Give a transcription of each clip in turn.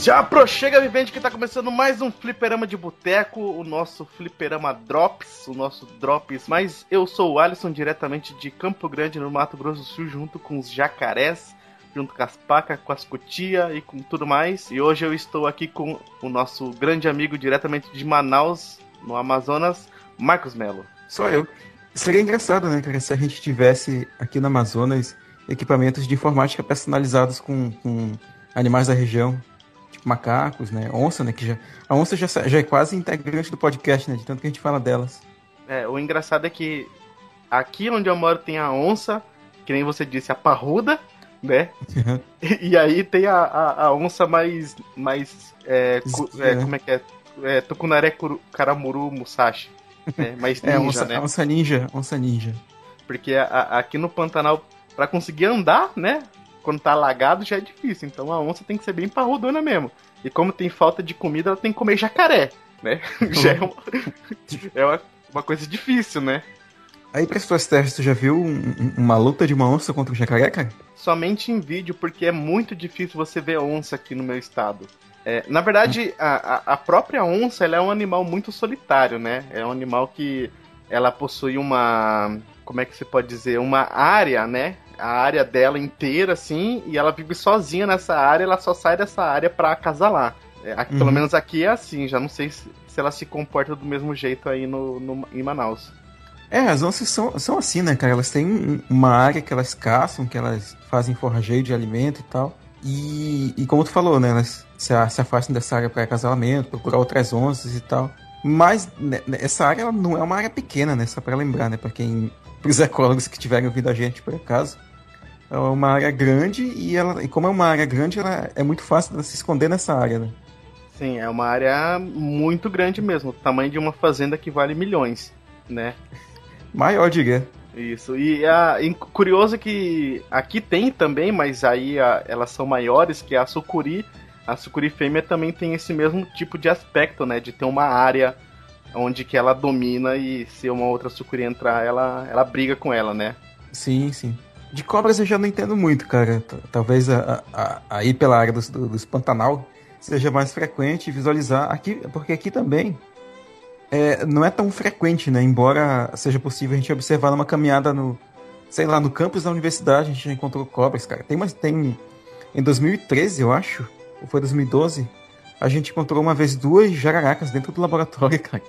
Se aproxega, vivente, que tá começando mais um fliperama de boteco, o nosso fliperama Drops, o nosso Drops. Mas eu sou o Alisson, diretamente de Campo Grande, no Mato Grosso do Sul, junto com os jacarés, junto com as pacas, com as cutias e com tudo mais. E hoje eu estou aqui com o nosso grande amigo, diretamente de Manaus, no Amazonas, Marcos Melo. Sou eu. Seria engraçado, né, cara, se a gente tivesse aqui no Amazonas equipamentos de informática personalizados com, com animais da região, macacos, né? Onça, né? Que já, a onça já, já é quase integrante do podcast, né? De tanto que a gente fala delas. É, o engraçado é que aqui onde eu moro tem a onça, que nem você disse, a parruda, né? e, e, aí tem a, a, a, onça mais. mais é, cu, é, como é que é? é Tucunaré Karamuru Musashi. É, mais ninja, é, onça, né? Onça ninja, onça ninja. Porque a, aqui no Pantanal, para conseguir andar, né? Quando tá alagado já é difícil. Então a onça tem que ser bem parrudona mesmo. E como tem falta de comida, ela tem que comer jacaré, né? já é, uma, é uma, uma, coisa difícil, né? Aí pra suas testes, tu já viu um, uma luta de uma onça contra um jacaré, cara? Somente em vídeo, porque é muito difícil você ver onça aqui no meu estado. É, na verdade, a, a própria onça ela é um animal muito solitário, né? É um animal que ela possui uma. Como é que você pode dizer? Uma área, né? A área dela inteira, assim, e ela vive sozinha nessa área, ela só sai dessa área pra acasalar. É, aqui, uhum. Pelo menos aqui é assim, já não sei se, se, ela se comporta do mesmo jeito aí no, no, em Manaus. É, as onças são, são assim, né, cara? Elas têm uma área que elas caçam, que elas fazem forrageio de alimento e tal. E, e como tu falou, né, elas se, se afastam dessa área para acasalamento, procurar outras onças e tal. Mas né, essa área ela não é uma área pequena, né? Só para lembrar, né? Para quem, para os ecólogos que tiverem ouvido a gente por acaso, é uma área grande e, ela, e como é uma área grande, ela é muito fácil de se esconder nessa área, né? Sim, é uma área muito grande mesmo, o tamanho de uma fazenda que vale milhões, né? Maior, diria. Isso, e, a, e curioso que aqui tem também, mas aí a, elas são maiores, que a sucuri. A sucuri fêmea também tem esse mesmo tipo de aspecto, né? De ter uma área onde que ela domina e se uma outra sucuri entrar, ela, ela briga com ela, né? Sim, sim. De cobras eu já não entendo muito, cara. Talvez a, ir pela área dos, dos Pantanal seja mais frequente visualizar aqui, porque aqui também é, não é tão frequente, né? Embora seja possível a gente observar numa caminhada no, sei lá, no campus da universidade a gente já encontrou cobras, cara. Tem, mas tem em 2013, eu acho, ou foi 2012, a gente encontrou uma vez duas jararacas dentro do laboratório, cara.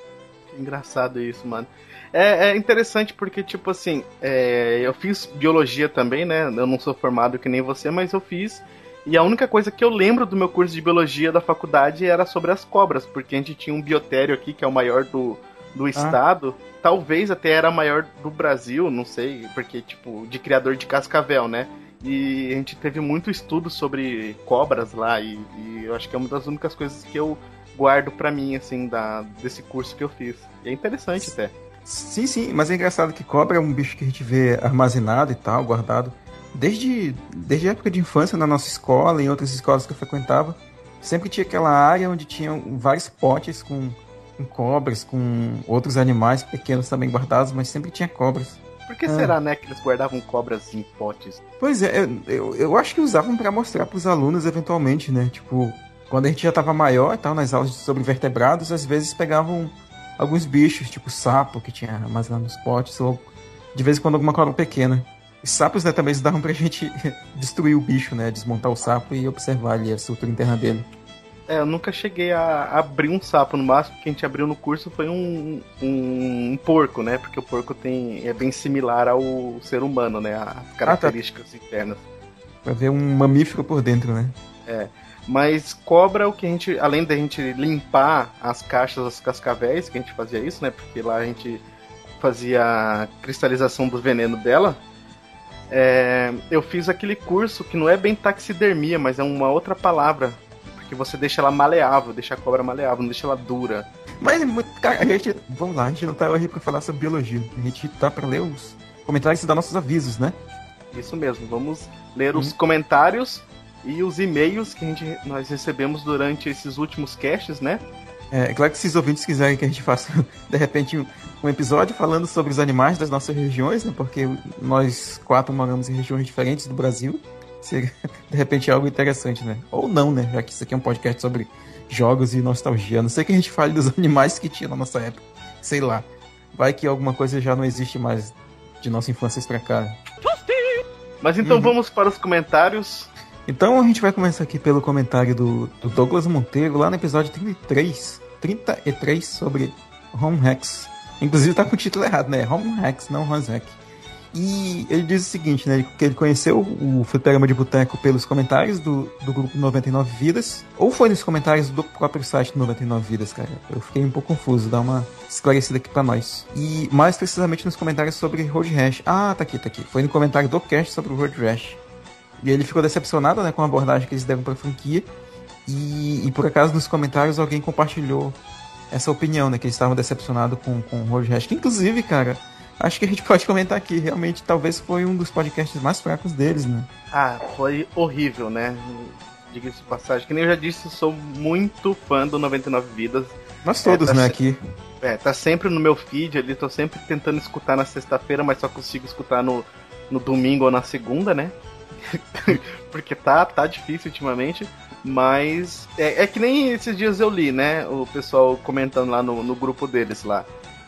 Engraçado isso, mano. É, é interessante porque, tipo assim, é, eu fiz biologia também, né? Eu não sou formado que nem você, mas eu fiz. E a única coisa que eu lembro do meu curso de biologia da faculdade era sobre as cobras, porque a gente tinha um biotério aqui, que é o maior do, do ah. estado. Talvez até era maior do Brasil, não sei, porque, tipo, de criador de cascavel, né? E a gente teve muito estudo sobre cobras lá, e, e eu acho que é uma das únicas coisas que eu guardo para mim, assim, da, desse curso que eu fiz. E é interessante até. Sim, sim, mas é engraçado que cobra é um bicho que a gente vê armazenado e tal, guardado. Desde, desde a época de infância na nossa escola, em outras escolas que eu frequentava, sempre tinha aquela área onde tinham vários potes com, com cobras, com outros animais pequenos também guardados, mas sempre tinha cobras. Por que ah. será, né, que eles guardavam cobras em potes? Pois é, eu, eu, eu acho que usavam para mostrar para os alunos eventualmente, né? Tipo, quando a gente já estava maior e tal, nas aulas sobre vertebrados, às vezes pegavam alguns bichos, tipo sapo que tinha lá nos potes, ou de vez em quando alguma cobra pequena. Os sapos né, também davam pra gente destruir o bicho, né? Desmontar o sapo e observar ali a estrutura interna dele. É, eu nunca cheguei a abrir um sapo. No máximo que a gente abriu no curso foi um, um, um porco, né? Porque o porco tem, é bem similar ao ser humano, né? As características ah, tá. internas. Pra ver um mamífero por dentro, né? É. Mas cobra o que a gente, além da gente limpar as caixas das cascavéis, que a gente fazia isso, né? Porque lá a gente fazia a cristalização do veneno dela. É, eu fiz aquele curso que não é bem taxidermia, mas é uma outra palavra. Porque você deixa ela maleável, deixa a cobra maleável, não deixa ela dura. Mas, cara, a gente. Vamos lá, a gente não tá hoje pra falar sobre biologia. A gente tá pra ler os comentários e dar nossos avisos, né? Isso mesmo, vamos ler os uhum. comentários e os e-mails que a gente, nós recebemos durante esses últimos casts, né? É, é claro que se os ouvintes quiserem que a gente faça, de repente, um, um, episódio falando sobre os animais das nossas regiões, né? Porque nós quatro moramos em regiões diferentes do Brasil. Seria, de repente, algo interessante, né? Ou não, né? Já que isso aqui é um podcast sobre jogos e nostalgia. A não sei que a gente fale dos animais que tinha na nossa época. Sei lá. Vai que alguma coisa já não existe mais de nossa infância pra cá. Mas então uhum. vamos para os comentários. Então a gente vai começar aqui pelo comentário do, do Douglas Monteiro, lá no episódio 33. 33 sobre Home Hacks. Inclusive tá com o título errado, né? Home Hacks, não Hack. E ele diz o seguinte, né? Que ele conheceu o Fliperama de Boteco pelos comentários do, do grupo 99 Vidas. Ou foi nos comentários do próprio site 99 Vidas, cara. Eu fiquei um pouco confuso, dá uma esclarecida aqui pra nós. E mais precisamente nos comentários sobre Road Rash. Ah, tá aqui, tá aqui. Foi no comentário do cast sobre o Road Rash. E ele ficou decepcionado né, com a abordagem que eles deram pra franquia. E, e por acaso nos comentários alguém compartilhou essa opinião, né? Que eles estavam decepcionados com, com o Road Rash. Que inclusive, cara acho que a gente pode comentar aqui. Realmente, talvez foi um dos podcasts mais fracos deles, né? Ah, foi horrível, né? Diga-se de passagem. Que nem eu já disse, sou muito fã do 99 Vidas. Nós todos, é, tá né, aqui. É, tá sempre no meu feed ali, tô sempre tentando escutar na sexta-feira, mas só consigo escutar no, no domingo ou na segunda, né? Porque tá, tá difícil ultimamente. Mas é, é, que nem esses dias eu li, né? O pessoal comentando lá no, no grupo deles lá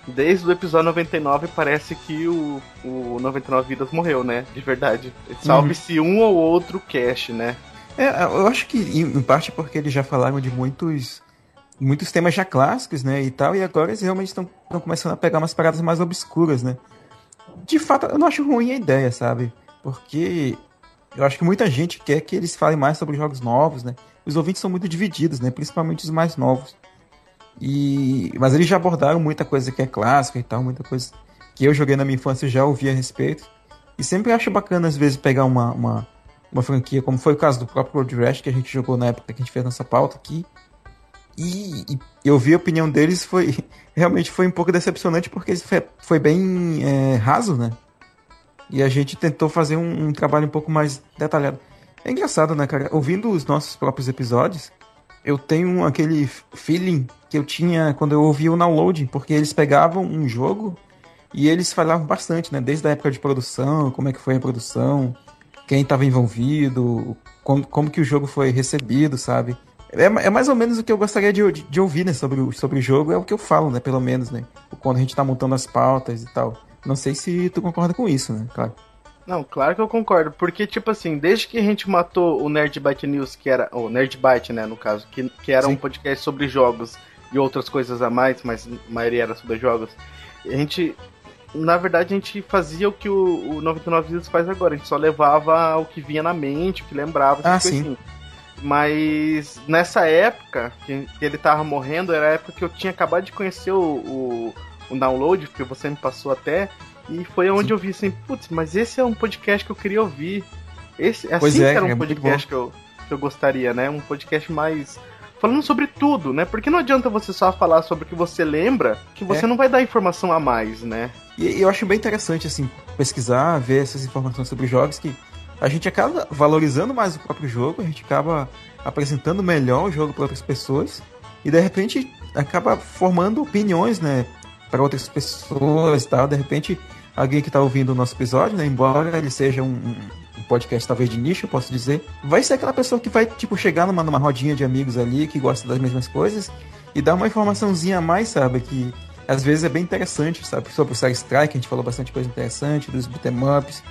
desde o episódio 99 parece que o, o 99 Vidas morreu, né? De verdade. Salve-se uhum. um ou outro cache, né? É, eu acho que em parte porque eles já falaram de muitos muitos temas já clássicos, né, e tal, e agora eles realmente estão começando a pegar umas paradas mais obscuras, né. De fato, eu não acho ruim a ideia, sabe? Porque eu acho que muita gente quer que eles falem mais sobre jogos novos, né. Os ouvintes são muito divididos, né, principalmente os mais novos. E, mas eles já abordaram muita coisa que é clássica e tal, muita coisa que eu joguei na minha infância e já ouvi a respeito. E sempre acho bacana, às vezes, pegar uma, uma, uma franquia, como foi o caso do próprio Road Rash, que a gente jogou na época que a gente fez nossa pauta aqui. E, e eu vi a opinião deles, foi realmente foi um pouco decepcionante, porque foi, foi bem é, raso, né? E a gente tentou fazer um, um trabalho um pouco mais detalhado. É engraçado, né, cara? Ouvindo os nossos próprios episódios, eu tenho aquele feeling que eu tinha quando eu ouvia o download, porque eles pegavam um jogo e eles falavam bastante, né? Desde a época de produção, como é que foi a produção, quem estava envolvido, como, como que o jogo foi recebido, sabe? É, é, mais ou menos o que eu gostaria de, de, de, ouvir, né, sobre o, sobre o jogo, é o que eu falo, né, pelo menos, né? Quando a gente tá montando as pautas e tal. Não sei se tu concorda com isso, né, claro. Não, claro que eu concordo, porque, tipo assim, desde que a gente matou o Nerd Byte News, que era. O Nerd Byte, né, no caso, que, que era Sim. um podcast sobre jogos e outras coisas a mais, mas a maioria era sobre jogos, a gente. Na verdade, a gente fazia o que o, o 99 Vidas faz agora, a gente só levava o que vinha na mente, o que lembrava, ah, sim. Assim. Mas nessa época que, que, ele tava morrendo, era a época que eu tinha acabado de conhecer o, o, o download, que você me passou até. E foi onde Sim. eu vi assim, putz, mas esse é um podcast que eu queria ouvir. Esse, assim pois é, era um é podcast que eu, que eu gostaria, né? Um podcast mais. Falando sobre tudo, né? Porque não adianta você só falar sobre o que você lembra, que você é. não vai dar informação a mais, né? E eu acho bem interessante, assim, pesquisar, ver essas informações sobre jogos que a gente acaba valorizando mais o próprio jogo, a gente acaba apresentando melhor o jogo para outras pessoas e de repente acaba formando opiniões, né, para outras pessoas tal. De repente, alguém que está ouvindo o nosso episódio, né, embora ele seja um, um, podcast talvez de nicho, posso dizer, vai ser aquela pessoa que vai tipo chegar numa, numa rodinha de amigos ali que gosta das mesmas coisas e dar uma informaçãozinha a mais, sabe, que às vezes é bem interessante, sabe? Sobre o Star Strike, a gente falou bastante coisa interessante, dos beat'em.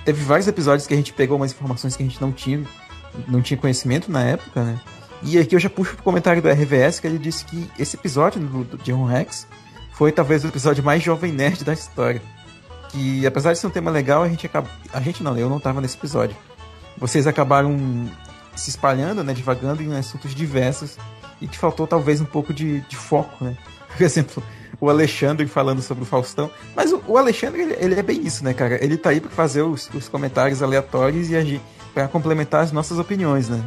Teve vários episódios que a gente pegou umas informações que a gente não tinha, não tinha conhecimento na época, né? E aqui eu já puxo pro comentário do RVS, que ele disse que esse episódio do, do John Rex foi talvez o episódio mais jovem nerd da história. Que apesar de ser um tema legal, a gente acaba. A gente não, eu não tava nesse episódio. Vocês acabaram se espalhando, né? Divagando em assuntos diversos. E que faltou talvez um pouco de, de foco, né? Por exemplo, o Alexandre falando sobre o Faustão. Mas o, o Alexandre, ele, ele, é bem isso, né, cara? Ele tá aí pra fazer os, os comentários aleatórios e agir para complementar as nossas opiniões, né?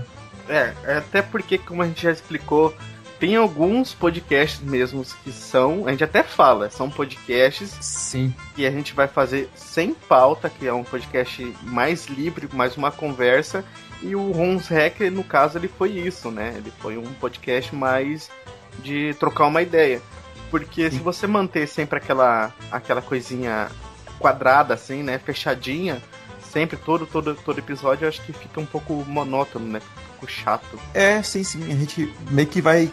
É, até porque, como a gente já explicou, tem alguns podcasts mesmos que são, a gente até fala, são podcasts Sim. que a gente vai fazer sem pauta, que é um podcast mais livre, mais uma conversa. E o Rons Hacker, no caso, ele foi isso, né? Ele foi um podcast mais de trocar uma ideia. Porque Sim. se você manter sempre aquela, aquela coisinha quadrada, assim, né? Fechadinha, sempre, todo, todo, todo episódio, eu acho que fica um pouco monótono, né? Um pouco chato. É, sim, sim. A gente meio que vai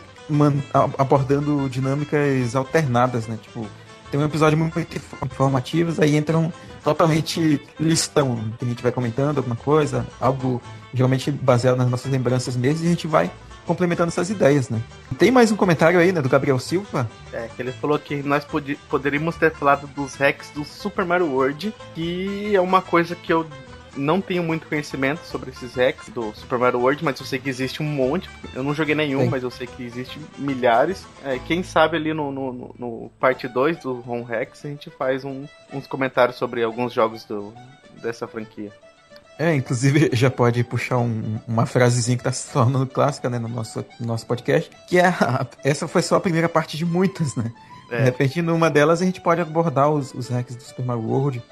abordando dinâmicas alternadas, né? Tipo, tem um episódio muito informativo, aí entram totalmente listão. A gente vai comentando alguma coisa, algo geralmente baseado nas nossas lembranças mesmo, e a gente vai complementando essas ideias, né? Tem mais um comentário aí, né, do Gabriel Silva? É, que ele falou que nós pod poderíamos ter falado dos hacks do Super Mario World, que é uma coisa que eu não tenho muito conhecimento sobre esses hacks do Super Mario World, mas eu sei que existe um monte. Eu não joguei nenhum, Sim. mas eu sei que existe milhares. É, quem sabe ali no, no, no parte 2 do Home Hacks a gente faz um, uns comentários sobre alguns jogos do, dessa franquia. É, inclusive já pode puxar um, uma frasezinha que tá se tornando clássica, né, no nosso, no nosso podcast, que é a, essa foi só a primeira parte de muitas, né? É. De repente, numa delas a gente pode abordar os, os hacks do Super Mario World.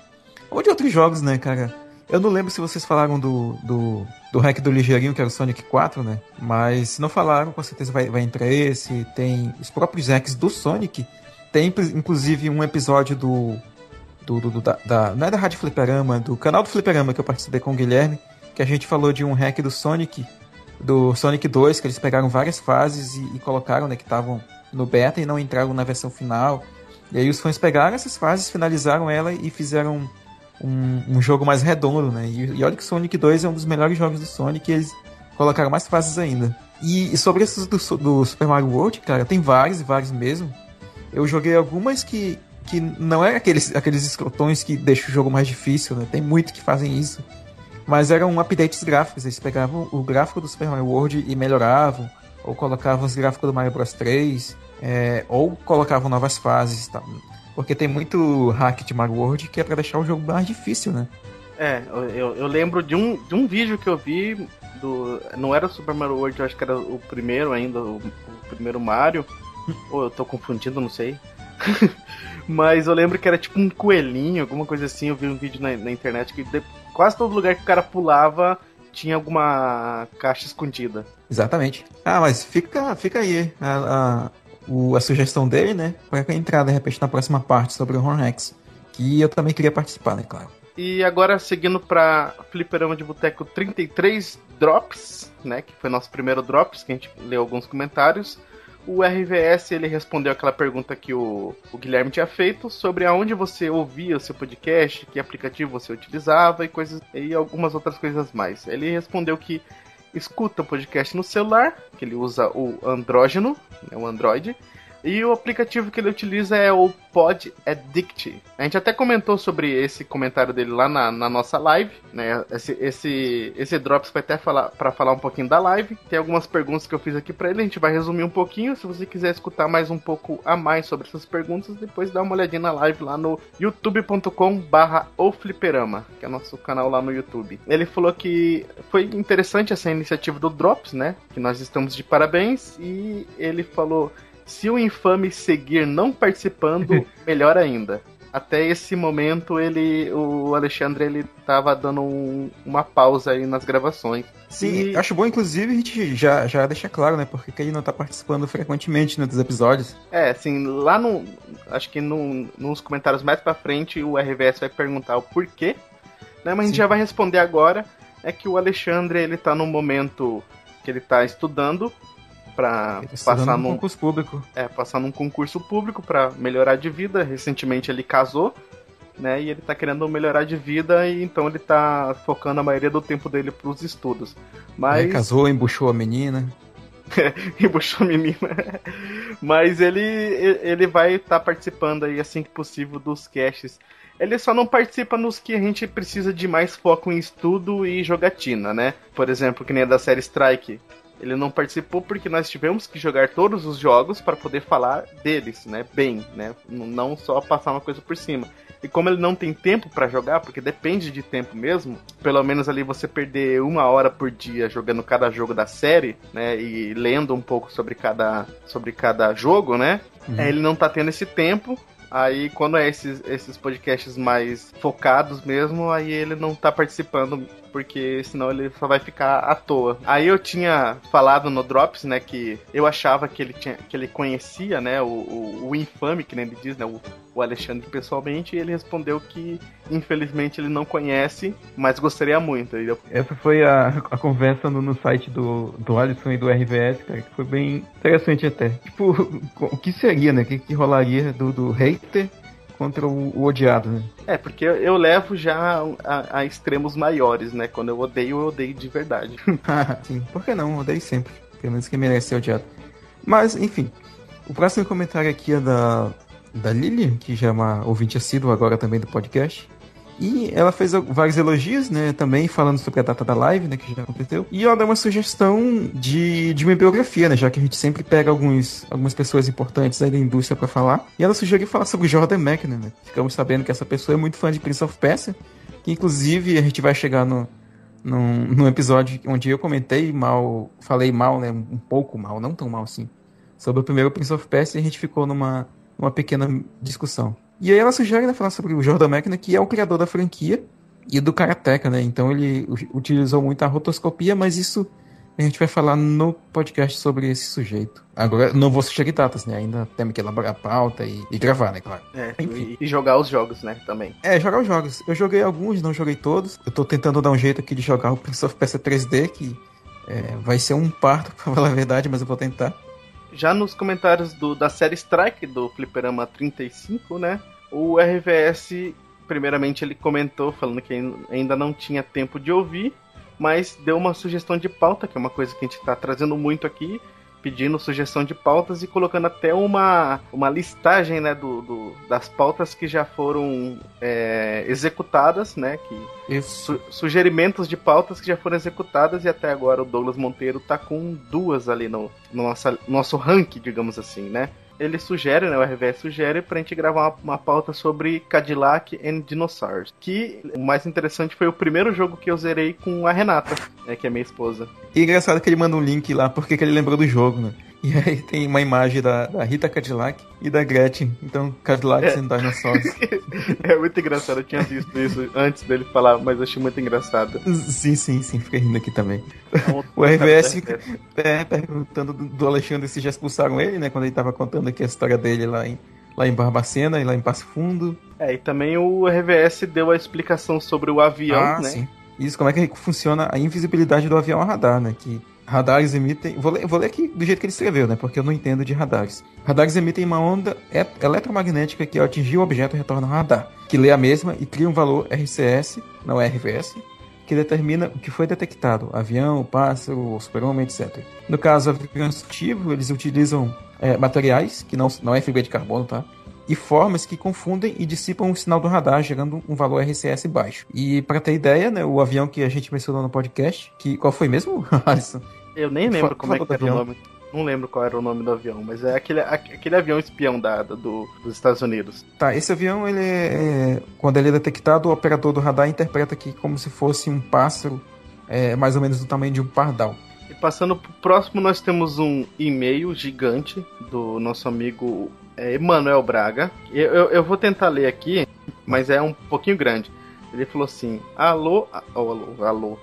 Ou de outros jogos, né, cara? Eu não lembro se vocês falaram do, do, do hack do ligeirinho, que era o Sonic 4, né? Mas se não falaram, com certeza vai, vai entrar esse. Tem os próprios hacks do Sonic. Tem, inclusive, um episódio do, do, do, do da, da, não é da Rádio Fliperama, do canal do Fliperama que eu participei com o Guilherme, que a gente falou de um hack do Sonic, do Sonic 2, que eles pegaram várias fases e, e colocaram, né, que estavam no beta e não entraram na versão final. E aí os fãs pegaram essas fases, finalizaram ela e fizeram um, um jogo mais redondo, né? E, e, olha que Sonic 2 é um dos melhores jogos do Sonic e eles colocaram mais fases ainda. E, e sobre esses do, do Super Mario World, cara, tem vários e vários mesmo. Eu joguei algumas que, que não é aqueles, aqueles escrotões que deixam o jogo mais difícil, né? Tem muitos que fazem isso. Mas eram updates gráficos, eles pegavam o gráfico do Super Mario World e melhoravam, ou colocavam os gráficos do Mario Bros 3, é, ou colocavam novas fases. Tá? Porque tem muito hack de Mario World que é pra deixar o jogo mais difícil, né? É, eu, eu lembro de um, de um vídeo que eu vi do. Não era o Super Mario World, eu acho que era o primeiro ainda, o, o primeiro Mario. Ou eu tô confundindo, não sei. Mas eu lembro que era tipo um coelhinho, alguma coisa assim. Eu vi um vídeo na, na internet que de, quase todo lugar que o cara pulava tinha alguma caixa escondida. Exatamente. Ah, mas fica, fica aí a, a, o, a sugestão dele, né? Para entrar de repente na próxima parte sobre o Hornex. Que eu também queria participar, né? Claro. E agora seguindo para Fliperama de Boteco 33 Drops, né? Que foi nosso primeiro Drops, que a gente leu alguns comentários o RVS ele respondeu aquela pergunta que o, o Guilherme tinha feito sobre aonde você ouvia o seu podcast, que aplicativo você utilizava e coisas e algumas outras coisas mais. Ele respondeu que escuta o podcast no celular, que ele usa o Andrógeno, né, o Android, e o aplicativo que ele utiliza é o Pod Addict. A gente até comentou sobre esse comentário dele lá na, na nossa live, né? Esse, esse, esse Drops vai até falar para falar um pouquinho da live. Tem algumas perguntas que eu fiz aqui para ele, a gente vai resumir um pouquinho. Se você quiser escutar mais um pouco a mais sobre essas perguntas, depois dá uma olhadinha na live lá no youtube.com/barra ofliperama, que é nosso canal lá no YouTube. Ele falou que foi interessante essa iniciativa do Drops, né? Que nós estamos de parabéns e ele falou se o infame seguir não participando, melhor ainda. Até esse momento ele, o Alexandre, ele tava dando um, uma pausa aí nas gravações. Sim, e... acho bom, inclusive, a gente já, já deixa claro, né? Porque ele não tá participando frequentemente né, dos episódios. É, assim, lá no. Acho que no, nos comentários mais pra frente o RVS vai perguntar o porquê. Né, mas Sim. a gente já vai responder agora. É que o Alexandre, ele tá num momento que ele tá estudando para passar num concurso público. É, passar num concurso público para melhorar de vida. Recentemente ele casou, né? E ele tá querendo melhorar de vida e então ele tá focando a maioria do tempo dele pros estudos. Mas é, casou, embuchou a menina. embuchou a menina. Mas ele ele vai estar tá participando aí assim que possível dos caches. Ele só não participa nos que a gente precisa de mais foco em estudo e jogatina, né? Por exemplo, que nem a da série Strike ele não participou porque nós tivemos que jogar todos os jogos para poder falar deles, né? Bem, né? Não só passar uma coisa por cima. E como ele não tem tempo para jogar, porque depende de tempo mesmo, pelo menos ali você perder uma hora por dia jogando cada jogo da série, né? E lendo um pouco sobre cada, sobre cada jogo, né? Uhum. É, ele não tá tendo esse tempo, Aí, quando é esses, esses podcasts mais focados mesmo, aí ele não tá participando, porque senão ele só vai ficar à toa. Aí eu tinha falado no Drops, né, que eu achava que ele, tinha, que ele conhecia, né, o, o, o infame, que nem ele diz, né, o, o Alexandre pessoalmente e ele respondeu que infelizmente ele não conhece, mas gostaria muito. Eu... Essa foi a, a conversa no, no, site do, do Alisson e do RVS, cara, que foi bem interessante até. Tipo, o que seria, né? O que, que rolaria do, do hater contra o, o, odiado, né? É, porque eu, eu levo já a, a, extremos maiores, né? Quando eu odeio, eu odeio de verdade. Sim, por que não? Eu odeio sempre. Pelo menos que merece ser odiado. Mas, enfim. O próximo comentário aqui é da, da Lilian, que já é uma ouvinte assídua agora também do podcast. E ela fez vários elogios, né, também falando sobre a data da live, né, que já aconteceu. E ela deu uma sugestão de, de uma biografia, né, já que a gente sempre pega alguns, algumas pessoas importantes aí da indústria para falar. E ela sugeriu falar sobre Jordan McNamara, né. Ficamos sabendo que essa pessoa é muito fã de Prince of Persia, que inclusive a gente vai chegar no, num, num episódio onde eu comentei mal, falei mal, né, um pouco mal, não tão mal assim, sobre o primeiro Prince of Persia e a gente ficou numa, numa pequena discussão. E aí ela sugere né, falar sobre o Jordan Mechner, que é o criador da franquia e do Karateka, né? Então ele utilizou muito a rotoscopia, mas isso a gente vai falar no podcast sobre esse sujeito. Agora, não vou sugerir datas, né? Ainda temos que elaborar a pauta e, e gravar, né? Claro. É, Enfim. E, jogar os jogos, né? Também. É, jogar os jogos. Eu joguei alguns, não joguei todos. Eu tô tentando dar um jeito aqui de jogar o Prince of Persia 3D, que é, vai ser um parto, pra falar a verdade, mas eu vou tentar. Já nos comentários do, da série Strike, do Fliperama 35, né? O RVS, primeiramente, ele comentou falando que ainda não tinha tempo de ouvir, mas deu uma sugestão de pauta, que é uma coisa que a gente está trazendo muito aqui, pedindo sugestão de pautas e colocando até uma, uma listagem né, do, do das pautas que já foram é, executadas, né? Que, su, sugerimentos de pautas que já foram executadas e até agora o Douglas Monteiro tá com duas ali no, no nossa, nosso ranking, digamos assim, né? Ele sugere, né, o RVS sugere pra gente gravar uma, uma pauta sobre Cadillac and Dinosaurs. Que o mais interessante foi o primeiro jogo que eu zerei com a Renata, né, que é minha esposa. E engraçado que ele manda um link lá porque ele lembrou do jogo, né? E aí tem uma imagem da, da Rita Cadillac e da Gretchen. Então, Cadillac é. and Dinosaurs. é muito engraçado, eu tinha visto isso antes dele falar, mas achei muito engraçado. Sim, sim, sim, fiquei rindo aqui também. É o RVS fica é, perguntando do Alexandre se já expulsaram ele, né? Quando ele tava contando aqui a história dele lá em, lá em Barbacena e lá em Passo Fundo. É, e também o RVS deu a explicação sobre o avião, ah, né? Sim. Isso, como é que funciona a invisibilidade do avião a radar, né? Que Radares emitem. Vou ler, vou ler aqui do jeito que ele escreveu, né? Porque eu não entendo de radares. Radares emitem uma onda eletromagnética que, ao atingir o objeto, retorna ao radar, que lê a mesma e cria um valor RCS, não RVS, que determina o que foi detectado: avião, pássaro, super-homem, etc. No caso, avião eles utilizam é, materiais, que não, não é fibra de carbono, tá? e formas que confundem e dissipam o sinal do radar, gerando um valor RCS baixo. E para ter ideia, né, o avião que a gente mencionou no podcast, que qual foi mesmo, Alisson? Eu nem lembro como é que era o nome. Não lembro qual era o nome do avião, mas é aquele, aquele avião espião da, do, dos Estados Unidos. Tá, esse avião, ele é, é, quando ele é detectado, o operador do radar interpreta que como se fosse um pássaro, é, mais ou menos do tamanho de um pardal. E passando pro próximo, nós temos um e-mail gigante do nosso amigo é, Emanuel Braga. Eu, eu, eu, vou tentar ler aqui, mas é um pouquinho grande. Ele falou assim: Alô, oh, alô, alô.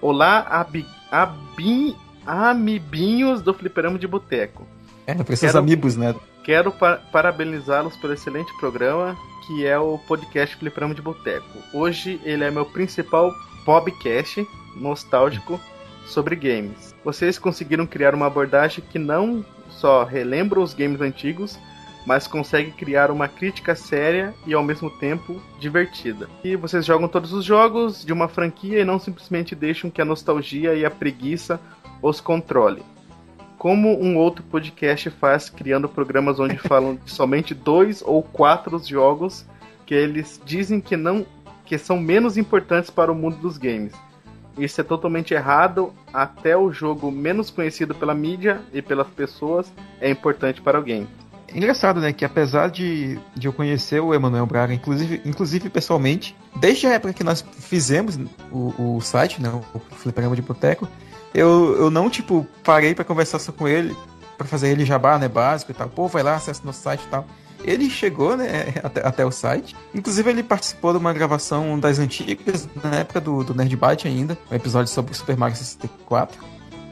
Olá, abi, abi, amibinhos do Fliperama de Boteco. É, para esses amigos, né? Quero par parabenizá-los pelo excelente programa que é o podcast Fliperama de Boteco. Hoje ele é meu principal podcast nostálgico sobre games. Vocês conseguiram criar uma abordagem que não só relembra os games antigos, mas consegue criar uma crítica séria e ao mesmo tempo divertida. E vocês jogam todos os jogos de uma franquia e não simplesmente deixam que a nostalgia e a preguiça os controle. Como um outro podcast faz, criando programas onde falam de somente dois ou quatro jogos que eles dizem que não que são menos importantes para o mundo dos games. Isso é totalmente errado. Até o jogo menos conhecido pela mídia e pelas pessoas é importante para alguém. É engraçado, né? Que apesar de, de eu conhecer o Emanuel Braga, inclusive, inclusive pessoalmente, desde a época que nós fizemos o, o site, né? O Fliperama de Boteco, eu, eu não, tipo, parei para conversar só com ele, para fazer ele jabá, né? Básico e tal. Pô, vai lá, acessa nosso site e tal. Ele chegou, né, até, até, o site. Inclusive, ele participou de uma gravação das antigas, na época do, do ainda, um episódio sobre o Super Mario 64.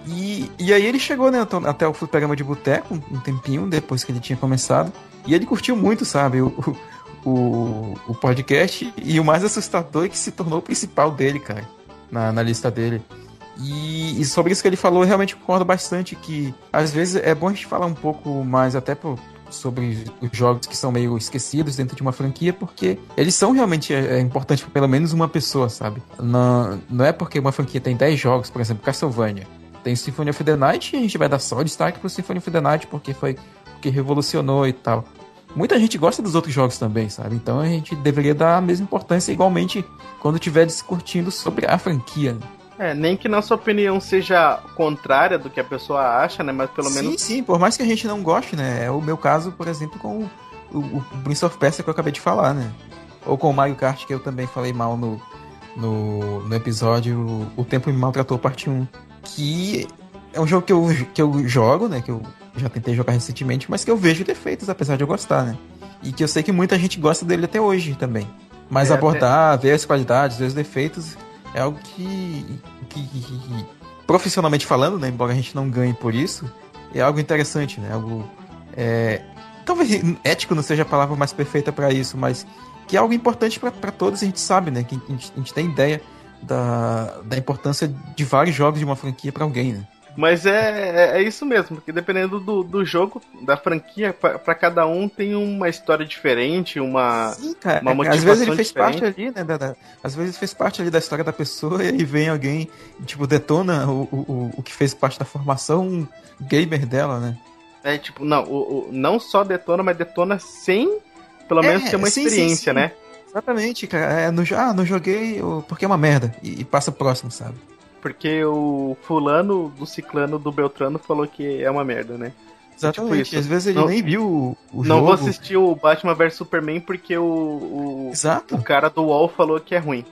E, e aí ele chegou, né, até o fliperama de boteco, um tempinho depois que ele tinha começado. E ele curtiu muito, sabe, o, o, o podcast e o mais assustador é que se tornou o principal dele, cara, na, na lista dele. E, e, sobre isso que ele falou, eu realmente concordo bastante que às vezes é bom a gente falar um pouco mais até sobre os jogos que são meio esquecidos dentro de uma franquia, porque eles são realmente é, é importantes para pelo menos uma pessoa, sabe? Não, não é porque uma franquia tem 10 jogos, por exemplo, Castlevania, tem Symphony of the Night e a gente vai dar só destaque pro Symphony of the Night porque foi que revolucionou e tal. Muita gente gosta dos outros jogos também, sabe? Então a gente deveria dar a mesma importância igualmente quando estiver discutindo sobre a franquia. É, nem que nossa opinião seja contrária do que a pessoa acha, né? Mas pelo sim, menos. Sim, sim, por mais que a gente não goste, né? É o meu caso, por exemplo, com o, o Prince of Persia que eu acabei de falar, né? Ou com o Mario Kart, que eu também falei mal no, no, no episódio O Tempo Me Maltratou, parte 1. Que é um jogo que eu, que eu jogo, né? Que eu já tentei jogar recentemente, mas que eu vejo defeitos, apesar de eu gostar, né? E que eu sei que muita gente gosta dele até hoje também. Mas é, abordar, até... ver as qualidades, ver os defeitos, é algo que, que, que, profissionalmente falando, né, embora a gente não ganhe por isso, é algo interessante, né? Algo é, talvez ético não seja a palavra mais perfeita para isso, mas que é algo importante para todos, a gente sabe, né? Que a gente, a gente tem ideia da, da importância de vários jogos de uma franquia para alguém, né? Mas é, é, é, isso mesmo, porque dependendo do, do jogo, da franquia, para cada um tem uma história diferente, uma, Sim, cara. uma motivação Às vezes ele fez diferente. parte ali, né? Da, da, às vezes fez parte ali da história da pessoa e aí vem alguém, tipo, detona o, o, o que fez parte da formação gamer dela, né? É, tipo, não, o, o não só detona, mas detona sem, pelo menos, é, ter uma sim, experiência, sim, sim. né? Exatamente, cara. É, no, ah, não joguei porque é uma merda. E, e passa próximo, sabe? Porque o fulano do ciclano do Beltrano falou que é uma merda, né? Exatamente, tipo às vezes ele não, nem viu o, o não jogo. Não vou assistir o Batman vs Superman porque o, o, Exato. o cara do UOL falou que é ruim.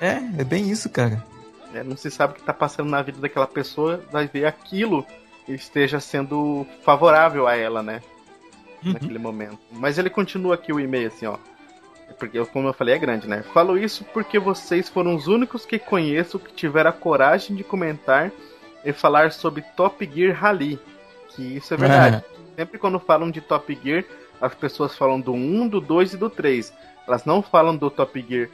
É, é bem isso, cara. É, não se sabe o que tá passando na vida daquela pessoa, vai ver aquilo esteja sendo favorável a ela, né? Uhum. Naquele momento. Mas ele continua aqui o e-mail assim, ó porque como eu falei é grande, né? Falo isso porque vocês foram os únicos que conheço que tiveram a coragem de comentar e falar sobre Top Gear Rally, que isso é verdade. É. Sempre quando falam de Top Gear, as pessoas falam do 1, do 2 e do 3. Elas não falam do Top Gear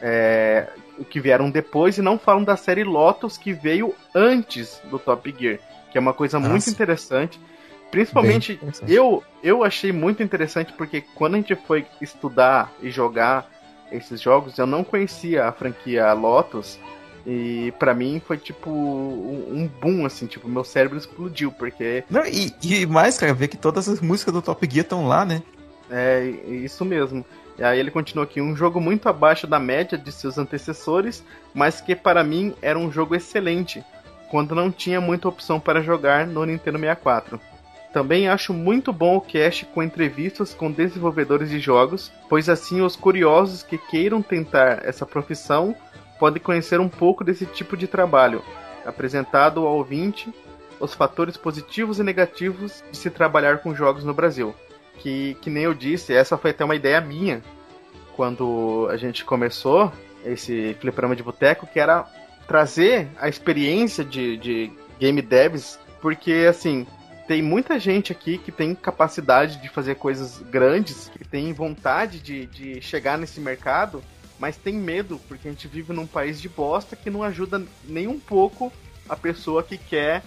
é, que vieram depois e não falam da série Lotus que veio antes do Top Gear, que é uma coisa Nossa. muito interessante. Principalmente, eu, eu achei muito interessante porque quando a gente foi estudar e jogar esses jogos, eu não conhecia a franquia Lotus. E para mim foi tipo um boom, assim, tipo, meu cérebro explodiu, porque. Não, e, e mais, cara, ver que todas as músicas do Top Gear estão lá, né? É, isso mesmo. E aí ele continua aqui, um jogo muito abaixo da média de seus antecessores, mas que para mim era um jogo excelente, quando não tinha muita opção para jogar no Nintendo 64. Também acho muito bom o cast com entrevistas com desenvolvedores de jogos, pois assim os curiosos que queiram tentar essa profissão podem conhecer um pouco desse tipo de trabalho, apresentado ao ouvinte os fatores positivos e negativos de se trabalhar com jogos no Brasil. Que, que nem eu disse, essa foi até uma ideia minha quando a gente começou esse fliperama de boteco, que era trazer a experiência de, de game devs, porque assim, tem muita gente aqui que tem capacidade de fazer coisas grandes, que tem vontade de, de chegar nesse mercado, mas tem medo, porque a gente vive num país de bosta que não ajuda nem um pouco a pessoa que quer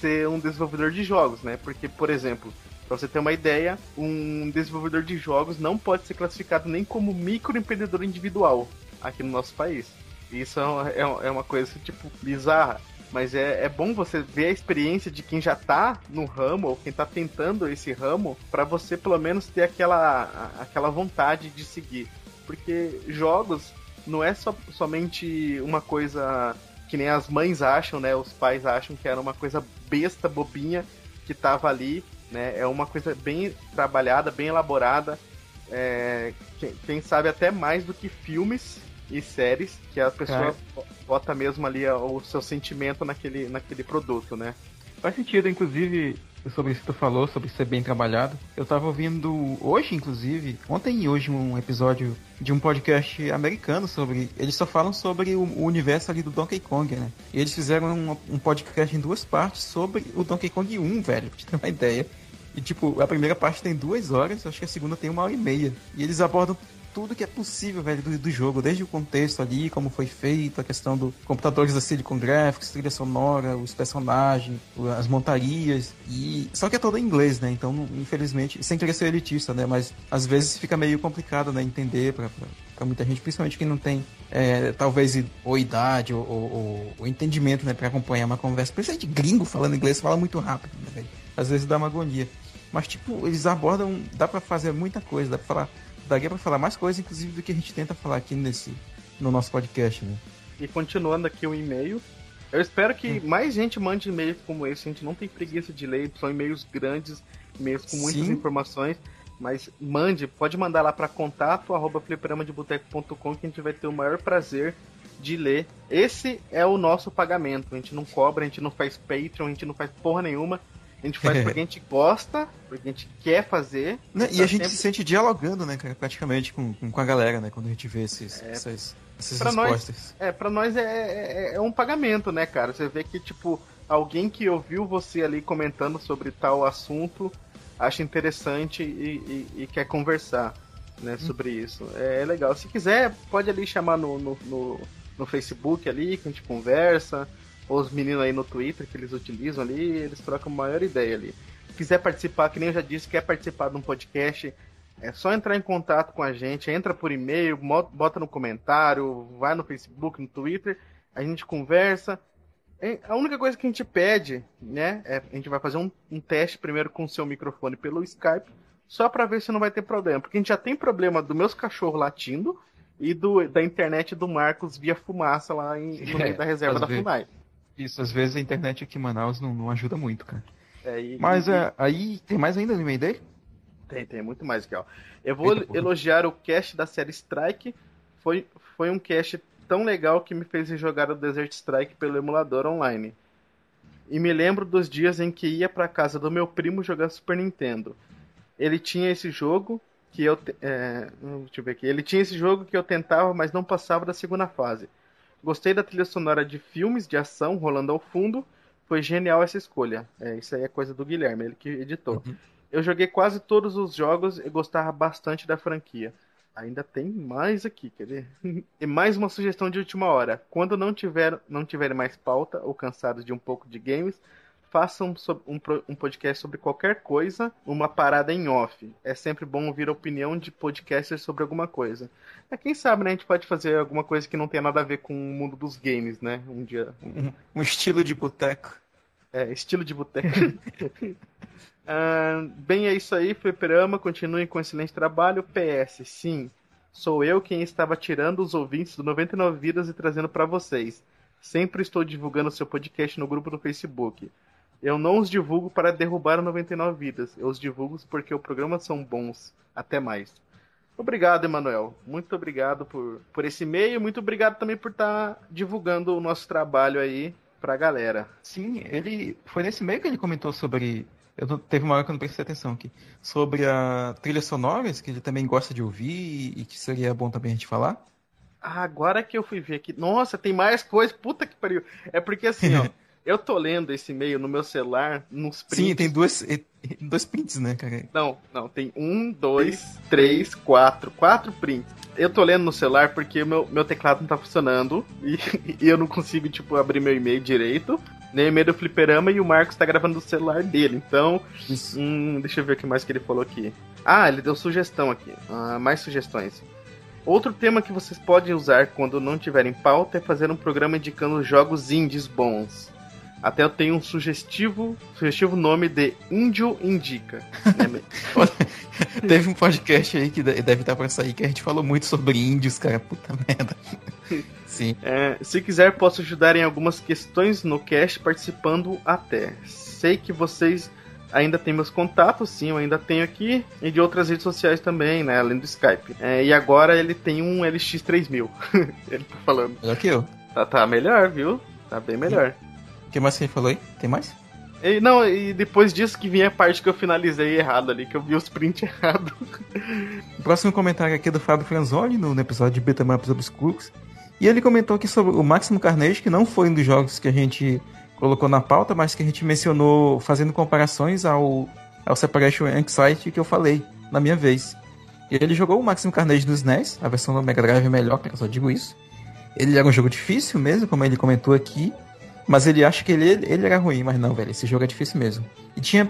ser um desenvolvedor de jogos, né? Porque, por exemplo, para você ter uma ideia, um desenvolvedor de jogos não pode ser classificado nem como microempreendedor individual aqui no nosso país. Isso é, é uma coisa, tipo, bizarra. Mas é, é bom você ver a experiência de quem já tá no ramo, ou quem tá tentando esse ramo, para você pelo menos ter aquela, aquela vontade de seguir. Porque jogos não é só, somente uma coisa que nem as mães acham, né? Os pais acham que era uma coisa besta, bobinha, que tava ali, né? É uma coisa bem trabalhada, bem elaborada. É, quem, quem sabe até mais do que filmes e séries, que a pessoa é. bota mesmo ali o seu sentimento naquele, naquele produto, né? Faz sentido, inclusive, sobre isso que tu falou, sobre ser bem trabalhado. Eu tava ouvindo hoje, inclusive, ontem e hoje, um episódio de um podcast americano sobre. Eles só falam sobre o, universo ali do Donkey Kong, né? E eles fizeram um, um, podcast em duas partes sobre o Donkey Kong 1, velho, pra te ter uma ideia. E, tipo, a primeira parte tem duas horas, acho que a segunda tem uma hora e meia. E eles abordam tudo que é possível, velho, do, do, jogo, desde o contexto ali, como foi feito, a questão dos computadores da Silicon Graphics, trilha sonora, os personagens, as montarias, e só que é todo em inglês, né? Então, infelizmente, sem querer ser elitista, né? Mas às vezes fica meio complicado, né? Entender pra, pra, pra muita gente, principalmente quem não tem, é, talvez, ou idade ou, ou, ou entendimento, né? Pra acompanhar uma conversa. Principalmente gringo falando inglês, fala muito rápido, né, velho? Às vezes dá uma agonia. Mas, tipo, eles abordam, dá para fazer muita coisa, dá pra falar daria para falar mais coisas, inclusive, do que a gente tenta falar aqui nesse, no nosso podcast, né? E continuando aqui o e-mail, eu espero que hum. mais gente mande e-mails como esse. A gente não tem preguiça de ler, são e-mails grandes, e-mails com muitas Sim. informações. Mas mande, pode mandar lá para contato arroba que a gente vai ter o maior prazer de ler. Esse é o nosso pagamento. A gente não cobra, a gente não faz Patreon, a gente não faz porra nenhuma. A gente faz porque a gente gosta, porque a gente quer fazer. Né? E a gente sempre... se sente dialogando, né, praticamente com, com a galera, né? Quando a gente vê esses, é, essas, essas pra respostas. Nós, é, pra nós é, é, é, um pagamento, né, cara? Você vê que, tipo, alguém que ouviu você ali comentando sobre tal assunto acha interessante e, e, e quer conversar, né, hum. sobre isso. É, é, legal. Se quiser, pode ali chamar no, no, no, no Facebook ali, que a gente conversa os meninos aí no Twitter que eles utilizam ali, eles trocam a maior ideia ali. Se quiser participar, que nem eu já disse, quer participar de um podcast, é só entrar em contato com a gente, entra por e-mail, bota no comentário, vai no Facebook, no Twitter, a gente conversa. A única coisa que a gente pede, né, é a gente vai fazer um, um teste primeiro com o seu microfone pelo Skype, só para ver se não vai ter problema, porque a gente já tem problema do meus cachorros latindo e do, da internet do Marcos via fumaça lá em, no meio da reserva da FUNAI. Isso, às vezes a internet aqui em Manaus não, não ajuda muito, cara. É, e, Mas e, é, aí tem mais ainda no e-mail dele? Tem, tem muito mais aqui, ó. Eu vou Eita, elogiar o cast da série Strike. Foi, foi um cast tão legal que me fez jogar o Desert Strike pelo emulador online. E me lembro dos dias em que ia para casa do meu primo jogar Super Nintendo. Ele tinha esse jogo que eu. É, deixa eu ver aqui. Ele tinha esse jogo que eu tentava, mas não passava da segunda fase. Gostei da trilha sonora de filmes de ação rolando ao fundo. Foi genial essa escolha. É, isso aí é coisa do Guilherme, ele que editou. Uhum. Eu joguei quase todos os jogos e gostava bastante da franquia. Ainda tem mais aqui, quer ver? e mais uma sugestão de última hora. Quando não tiver, não tiverem mais pauta ou cansados de um pouco de games, façam um, um, podcast sobre qualquer coisa, uma parada em off. É sempre bom ouvir a opinião de podcasters sobre alguma coisa. É, quem sabe, né? A gente pode fazer alguma coisa que não tenha nada a ver com o mundo dos games, né? Um dia. Um, um estilo de boteco. É, estilo de boteco. uh, bem, é isso aí, Fliperama. Continuem com excelente trabalho. PS, sim, sou eu quem estava tirando os ouvintes do 99 Vidas e trazendo para vocês. Sempre estou divulgando seu podcast no grupo do Facebook. Eu não os divulgo para derrubar 99 vidas. Eu os divulgo porque o programa são bons. Até mais. Obrigado, Emanuel. Muito obrigado por, por esse e-mail. Muito obrigado também por estar tá divulgando o nosso trabalho aí pra galera. Sim, ele foi nesse e-mail que ele comentou sobre. Eu não, teve uma hora que eu não prestei atenção aqui. Sobre a trilha sonoras, que ele também gosta de ouvir e que seria bom também a gente falar. Ah, agora que eu fui ver aqui. Nossa, tem mais coisa. Puta que pariu. É porque assim, ó. Eu tô lendo esse e-mail no meu celular, nos prints. Sim, tem duas, dois prints, né, cara? Não, não, tem um, dois, três, quatro. Quatro prints. Eu tô lendo no celular porque meu, meu teclado não tá funcionando e, e eu não consigo, tipo, abrir meu e-mail direito. Nem o e-mail do fliperama e o Marcos tá gravando no celular dele. Então, hum, deixa eu ver o que mais que ele falou aqui. Ah, ele deu sugestão aqui. Ah, mais sugestões. Outro tema que vocês podem usar quando não tiverem pauta é fazer um programa indicando jogos indies bons. Até eu tenho um sugestivo, sugestivo nome de Índio Indica. Né? Teve um podcast aí que deve estar pra sair que a gente falou muito sobre índios, cara. Puta merda. Sim. É, se quiser, posso ajudar em algumas questões no cast participando até. Sei que vocês ainda têm meus contatos, sim, eu ainda tenho aqui, e de outras redes sociais também, né, além do Skype. É, e agora ele tem um LX3000. ele tá falando. Melhor que eu. Tá, tá melhor, viu? Tá bem melhor que mais você falou aí? Tem mais? E, não, e depois disso que vinha a parte que eu finalizei errado ali, que eu vi os prints errados. O próximo comentário aqui é do Fábio Franzoni, no, episódio de Betamaps Obscuros. E ele comentou aqui sobre o Máximo Carnage, que não foi um dos jogos que a gente colocou na pauta, mas que a gente mencionou fazendo comparações ao é o Separation Anxiety que eu falei na minha vez. Ele jogou o Maximum Carnage no SNES, a versão do Mega Drive é melhor, eu só digo isso. Ele era um jogo difícil mesmo, como ele comentou aqui, mas ele acha que ele, ele era ruim, mas não, velho, esse jogo é difícil mesmo. E tinha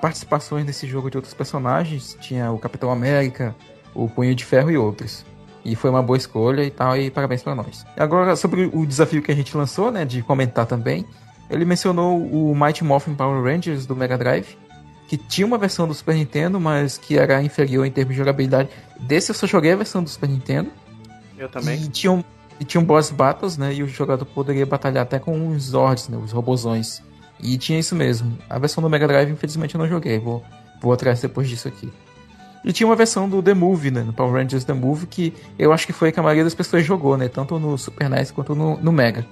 participações nesse jogo de outros personagens, tinha o Capitão América, o Punho de Ferro e outros. E foi uma boa escolha e tal, e parabéns para nós. Agora, sobre o desafio que a gente lançou, né, de comentar também, ele mencionou o Mighty Morphin Power Rangers do Mega Drive, que tinha uma versão do Super Nintendo, mas que era inferior em termos de jogabilidade. Desse eu só joguei a versão do Super Nintendo. Eu também. E tinha um, e tinha um boss battles, né? E o jogador poderia batalhar até com os Zords, né? Os robozões. E tinha isso mesmo. A versão do Mega Drive, infelizmente, eu não joguei. Vou, vou atrás depois disso aqui. E tinha uma versão do The Movie, né? No Power Rangers The Movie, que eu acho que foi a que a maioria das pessoas jogou, né? Tanto no Super NES quanto no, no Mega.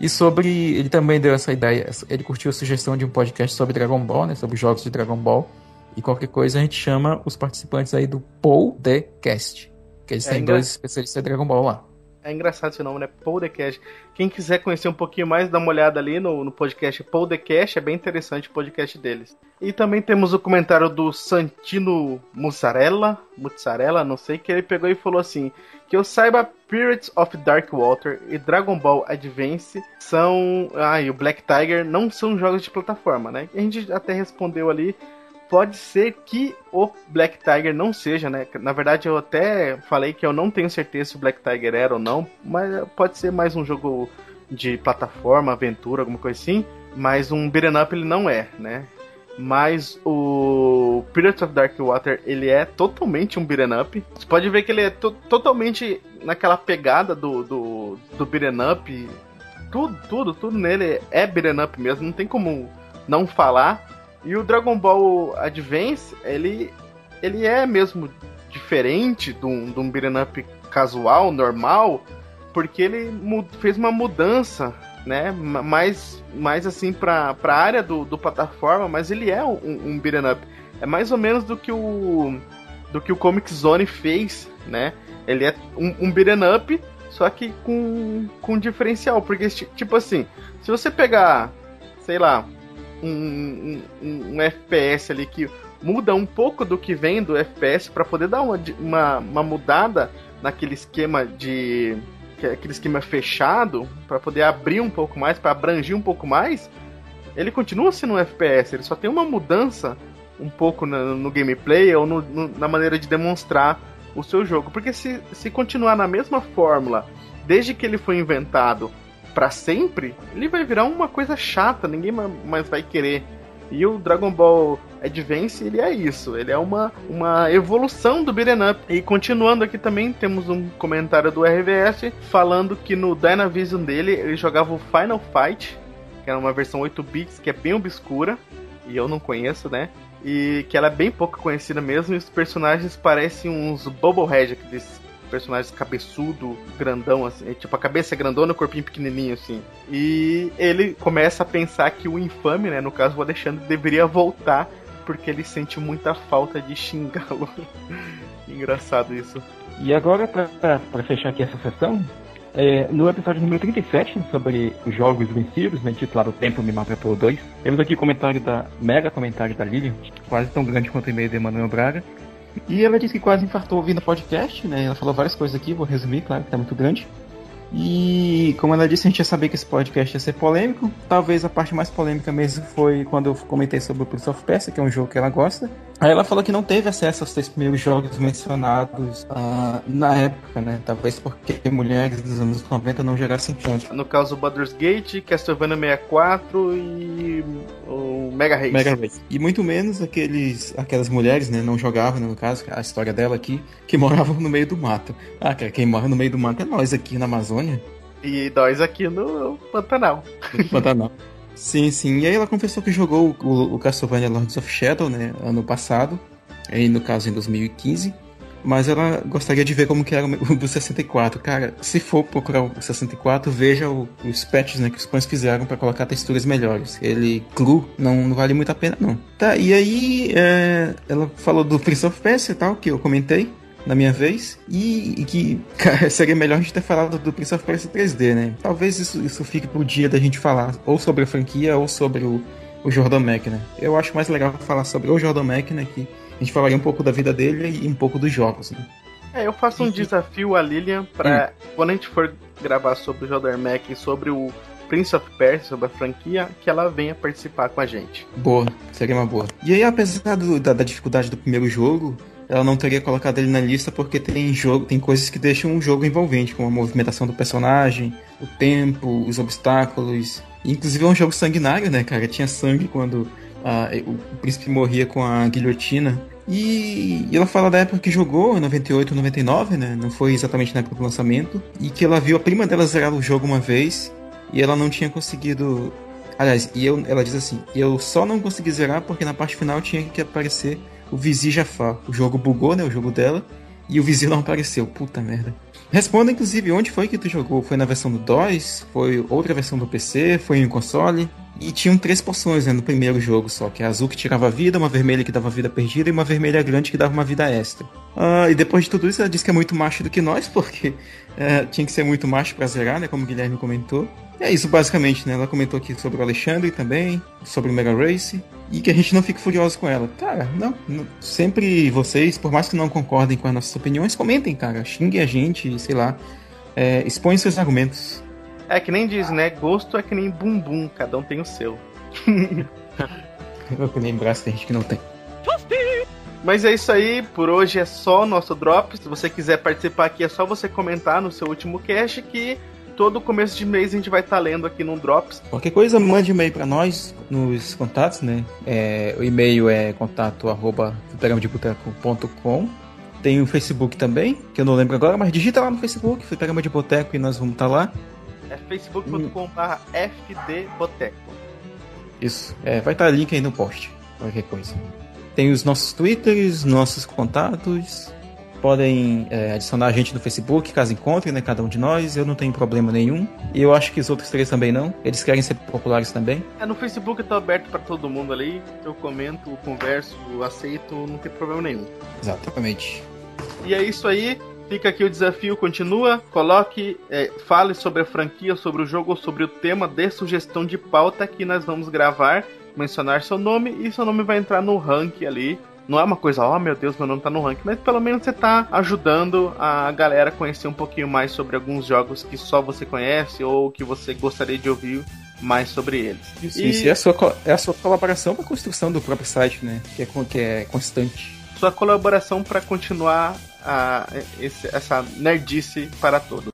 E sobre. Ele também deu essa ideia. Ele curtiu a sugestão de um podcast sobre Dragon Ball, né? Sobre jogos de Dragon Ball. E qualquer coisa a gente chama os participantes aí do Paul The Cast. Que eles é têm dois especialistas de Dragon Ball lá. É engraçado esse nome, né? Podcast. Quem quiser conhecer um pouquinho mais, dá uma olhada ali no, no podcast Podcast, é bem interessante o podcast deles. E também temos o comentário do Santino Mussarella, Mussarella, não sei, que ele pegou e falou assim: que eu saiba, Pirates of Dark Water e Dragon Ball Advance são. Ah, e o Black Tiger não são jogos de plataforma, né? A gente até respondeu ali pode ser que o Black Tiger não seja, né? Na verdade, eu até falei que eu não tenho certeza se o Black Tiger era ou não, mas pode ser mais um jogo de plataforma, aventura, alguma coisa assim. Mas um beat'em up ele não é, né? Mas o Pirates of Dark Water ele é totalmente um beat'em up. Você pode ver que ele é to totalmente naquela pegada do, do, do beat'em up. Tudo, tudo, tudo nele é beat'em up mesmo, não tem como não falar. E o Dragon Ball Advance, ele, ele é mesmo diferente de um, de um beat'em up casual, normal, porque ele fez uma mudança, né? Mais, mais assim pra, pra área do, do plataforma, mas ele é um, um beat'em up. É mais ou menos do que o do que o Comic Zone fez, né? Ele é um, um beat'em up, só que com, com diferencial, porque tipo assim, se você pegar, sei lá, um, um, um, FPS ali que muda um pouco do que vem do FPS para poder dar uma, uma, uma, mudada naquele esquema de aquele esquema fechado para poder abrir um pouco mais, para abranger um pouco mais, ele continua sendo um FPS, ele só tem uma mudança um pouco no, no gameplay ou no, no, na maneira de demonstrar o seu jogo. Porque se, se continuar na mesma fórmula desde que ele foi inventado para sempre, ele vai virar uma coisa chata, ninguém mais vai querer. E o Dragon Ball Advance, ele é isso, ele é uma, uma evolução do Beat'em Up. E continuando aqui também, temos um comentário do RVS falando que no Dynavision dele, ele jogava o Final Fight, que era uma versão 8 bits, que é bem obscura, e eu não conheço, né? E que ela é bem pouco conhecida mesmo, e os personagens parecem uns Bubblehead, aqueles personagem cabeçudo, grandão, assim. Tipo, a cabeça é grandona, o corpinho pequenininho, assim. E ele começa a pensar que o infame, né, no caso o Alexandre, deveria voltar porque ele sente muita falta de xingá-lo. Engraçado isso. E agora, para fechar aqui essa sessão, é, no episódio número 37, sobre os jogos vencidos, né, intitulado Tempo Me Matou 2, temos aqui o comentário da, mega comentário da Lilian, quase tão grande quanto o e-mail de Emanuel Braga, e ela disse que quase infartou ouvindo o podcast, né? Ela falou várias coisas aqui, vou resumir, claro que tá muito grande. E como ela disse, a gente ia saber que esse podcast ia ser polêmico. Talvez a parte mais polêmica mesmo foi quando eu comentei sobre o Prince of Persia, que é um jogo que ela gosta. Aí ela falou que não teve acesso aos três primeiros jogos mencionados uh, na época, né? Talvez porque mulheres dos anos 90 não jogassem tanto. No caso, o Baldur's Gate, Castlevania 64 e o Mega Race. Mega Race. E muito menos aqueles, aquelas mulheres, né? Não jogavam, no caso, a história dela aqui, que moravam no meio do mato. Ah, cara, quem mora no meio do mato é nós aqui na Amazônia. E nós aqui no Pantanal. No Pantanal. Sim, sim. E aí ela confessou que jogou o, o Castlevania Lords of Shadow, né, ano passado, aí no caso em 2015, mas ela gostaria de ver como que era o do 64. Cara, se for procurar o 64, veja o, os patches né, que os fãs fizeram para colocar texturas melhores. Ele cru não, não, vale muito a pena, não. Tá, e aí é, ela falou do Prince of Persia e tal, que eu comentei na minha vez. E, e que cara, seria melhor a gente ter falado do Prince of Persia 3D, né? Talvez isso, isso fique pro dia da gente falar ou sobre a franquia ou sobre o, o Jordan Mack, né? Eu acho mais legal falar sobre o Jordan Mack, né? Que a gente falaria um pouco da vida dele e um pouco dos jogos, né? É, eu faço um desafio a Lilian pra hum. quando a gente for gravar sobre o Jordan Mack e sobre o Prince of Persia, sobre a franquia, que ela venha participar com a gente. Boa, seria uma boa. E aí, apesar do, da, da, dificuldade do primeiro jogo, ela não teria colocado ele na lista porque tem jogo, tem coisas que deixam um jogo envolvente, como a movimentação do personagem, o tempo, os obstáculos. Inclusive é um jogo sanguinário, né, cara? Tinha sangue quando a, o príncipe morria com a guilhotina. E, ela fala da época que jogou, 98, 99, né? Não foi exatamente na época do lançamento. E que ela viu a prima dela zerar o jogo uma vez e ela não tinha conseguido. Aliás, e eu, ela diz assim: eu só não consegui zerar porque na parte final tinha que aparecer o Vizir Jafar. O jogo bugou, né? O jogo dela. E o Vizir não apareceu. Puta merda. Responda, inclusive, onde foi que tu jogou? Foi na versão do DOS? Foi outra versão do PC? Foi em console? E tinham três poções né, no primeiro jogo só, que é a azul que tirava vida, uma vermelha que dava vida perdida e uma vermelha grande que dava uma vida extra. Ah, e depois de tudo isso, ela disse que é muito macho do que nós, porque é, tinha que ser muito macho pra zerar, né? Como o Guilherme comentou. E é isso basicamente, né? Ela comentou aqui sobre o Alexandre também, sobre o Mega Race, e que a gente não fique furioso com ela. Cara, não, não, sempre vocês, por mais que não concordem com as nossas opiniões, comentem, cara. Xinguem a gente, sei lá. É, expõem seus argumentos. É que nem diz, né? Gosto é que nem bumbum, cada um tem o seu. Eu que nem braço tem gente que não tem. Mas é isso aí, por hoje é só o nosso drop. Se você quiser participar aqui, é só você comentar no seu último cast que todo começo de mês a gente vai estar tá lendo aqui no Drops. Qualquer coisa, mande e-mail para nós nos contatos, né? É, o e-mail é contato arroba Tem o Facebook também, que eu não lembro agora, mas digita lá no Facebook, Fliperama de Boteco e nós vamos estar tá lá. É facebook.com.br fdboteco. Isso, é, vai estar tá link aí no post, qualquer coisa. Tem os nossos twitters, nossos contatos, podem é, adicionar a gente no Facebook, caso encontrem, né? Cada um de nós. Eu não tenho problema nenhum. E eu acho que os outros três também não. Eles querem ser populares também. É, no Facebook eu tô aberto para todo mundo ali. Eu comento, converso, aceito, não tem problema nenhum. Exatamente. E é isso aí. Fica aqui o desafio, continua. Coloque, é, fale sobre a franquia, sobre o jogo sobre o tema, dê sugestão de pauta que nós vamos gravar, mencionar seu nome e seu nome vai entrar no ranking ali não é uma coisa, ó oh, meu Deus, meu nome tá no ranking, mas pelo menos você tá ajudando a galera a conhecer um pouquinho mais sobre alguns jogos que só você conhece ou que você gostaria de ouvir mais sobre eles. Isso, e... isso é, a sua, é a sua colaboração para a construção do próprio site, né? Que é, que é constante. Sua colaboração para continuar a, esse, essa nerdice para todos.